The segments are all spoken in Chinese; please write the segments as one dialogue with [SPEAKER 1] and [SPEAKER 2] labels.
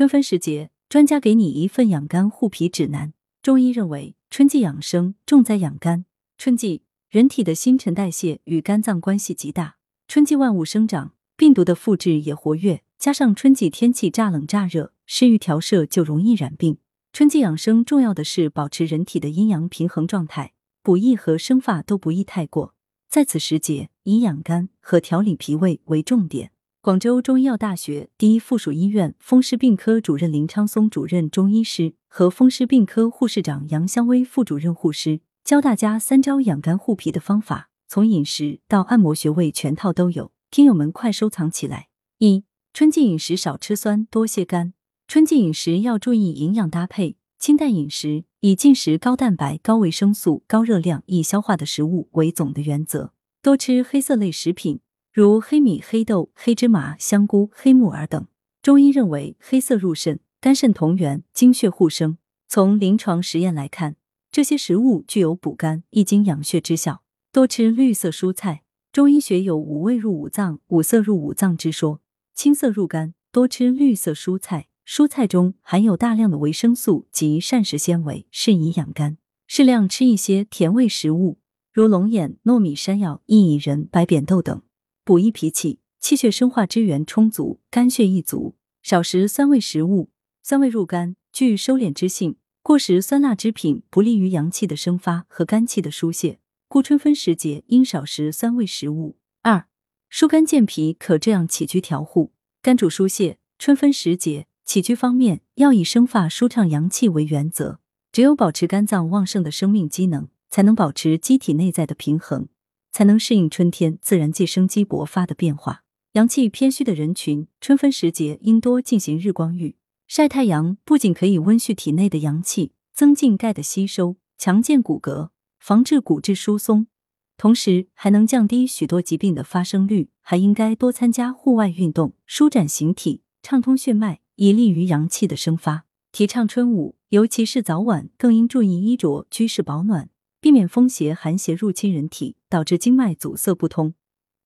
[SPEAKER 1] 春分时节，专家给你一份养肝护脾指南。中医认为，春季养生重在养肝。春季，人体的新陈代谢与肝脏关系极大。春季万物生长，病毒的复制也活跃，加上春季天气乍冷乍热，食欲调摄就容易染病。春季养生重要的是保持人体的阴阳平衡状态，补益和生发都不宜太过。在此时节，以养肝和调理脾胃为重点。广州中医药大学第一附属医院风湿病科主任林昌松主任中医师和风湿病科护士长杨香薇副主任护师教大家三招养肝护脾的方法，从饮食到按摩穴位全套都有，听友们快收藏起来。一、春季饮食少吃酸，多泻肝。春季饮食要注意营养搭配，清淡饮食，以进食高蛋白、高维生素、高热量、易消化的食物为总的原则，多吃黑色类食品。如黑米、黑豆、黑芝麻、香菇、黑木耳等，中医认为黑色入肾，肝肾同源，精血互生。从临床实验来看，这些食物具有补肝益精养血之效。多吃绿色蔬菜，中医学有五味入五脏、五色入五脏之说，青色入肝。多吃绿色蔬菜，蔬菜中含有大量的维生素及膳食纤维，适宜养肝。适量吃一些甜味食物，如龙眼、糯米、山药、薏苡仁、白扁豆等。补益脾气，气血生化之源充足，肝血亦足。少食酸味食物，酸味入肝，具收敛之性。过食酸辣之品，不利于阳气的生发和肝气的疏泄。故春分时节应少食酸味食物。二、疏肝健脾可这样起居调护：肝主疏泄，春分时节起居方面要以生发舒畅阳气为原则。只有保持肝脏旺盛的生命机能，才能保持机体内在的平衡。才能适应春天自然界生机勃发的变化。阳气偏虚的人群，春分时节应多进行日光浴。晒太阳不仅可以温煦体内的阳气，增进钙的吸收，强健骨骼，防治骨质疏松，同时还能降低许多疾病的发生率。还应该多参加户外运动，舒展形体，畅通血脉，以利于阳气的生发。提倡春捂，尤其是早晚，更应注意衣着居室保暖。避免风邪、寒邪入侵人体，导致经脉阻塞不通，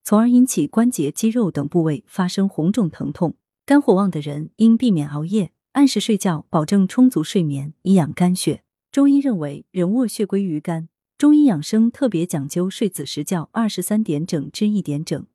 [SPEAKER 1] 从而引起关节、肌肉等部位发生红肿疼痛。肝火旺的人应避免熬夜，按时睡觉，保证充足睡眠，以养肝血。中医认为，人卧血归于肝，中医养生特别讲究睡子时觉二十三点整至一点整，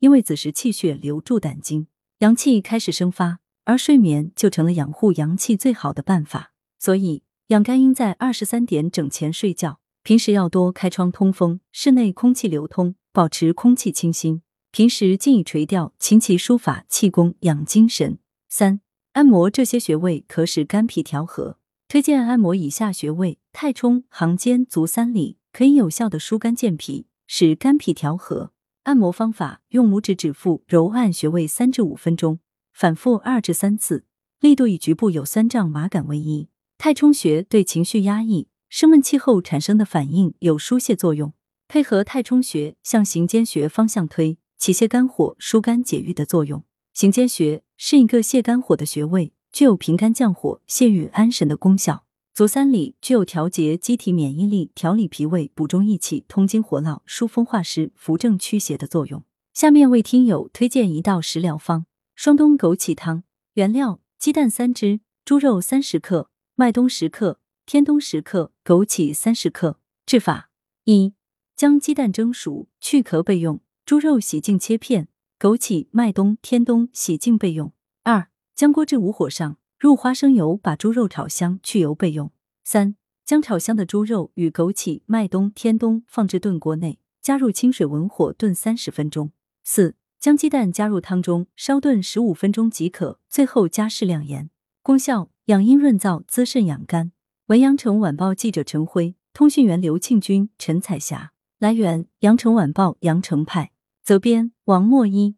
[SPEAKER 1] 因为子时气血流注胆经，阳气开始生发，而睡眠就成了养护阳气最好的办法。所以，养肝应在二十三点整前睡觉。平时要多开窗通风，室内空气流通，保持空气清新。平时静以垂钓，琴棋书法、气功养精神。三、按摩这些穴位可使肝脾调和。推荐按摩以下穴位：太冲、行间、足三里，可以有效的疏肝健脾，使肝脾调和。按摩方法：用拇指指腹揉按穴位三至五分钟，反复二至三次，力度以局部有酸胀、麻感为宜。太冲穴对情绪压抑。生闷气后产生的反应有疏泄作用，配合太冲穴向行间穴方向推，起泻肝火、疏肝解郁的作用。行间穴是一个泻肝火的穴位，具有平肝降火、泻郁安神的功效。足三里具有调节机体免疫力、调理脾胃、补中益气、通经活络、疏风化湿、扶正驱邪的作用。下面为听友推荐一道食疗方：双冬枸杞汤。原料：鸡蛋三只，猪肉三十克，麦冬十克。天冬十克，枸杞三十克。制法：一、将鸡蛋蒸熟，去壳备用；猪肉洗净切片；枸杞、麦冬、天冬洗净备用。二、将锅置无火上，入花生油，把猪肉炒香，去油备用。三、将炒香的猪肉与枸杞、麦冬、天冬放置炖锅内，加入清水文火炖三十分钟。四、将鸡蛋加入汤中，烧炖十五分钟即可，最后加适量盐。功效：养阴润燥，滋肾养肝。文阳城晚报记者陈辉，通讯员刘庆军、陈彩霞。来源：阳城晚报阳城派。责编：王墨一。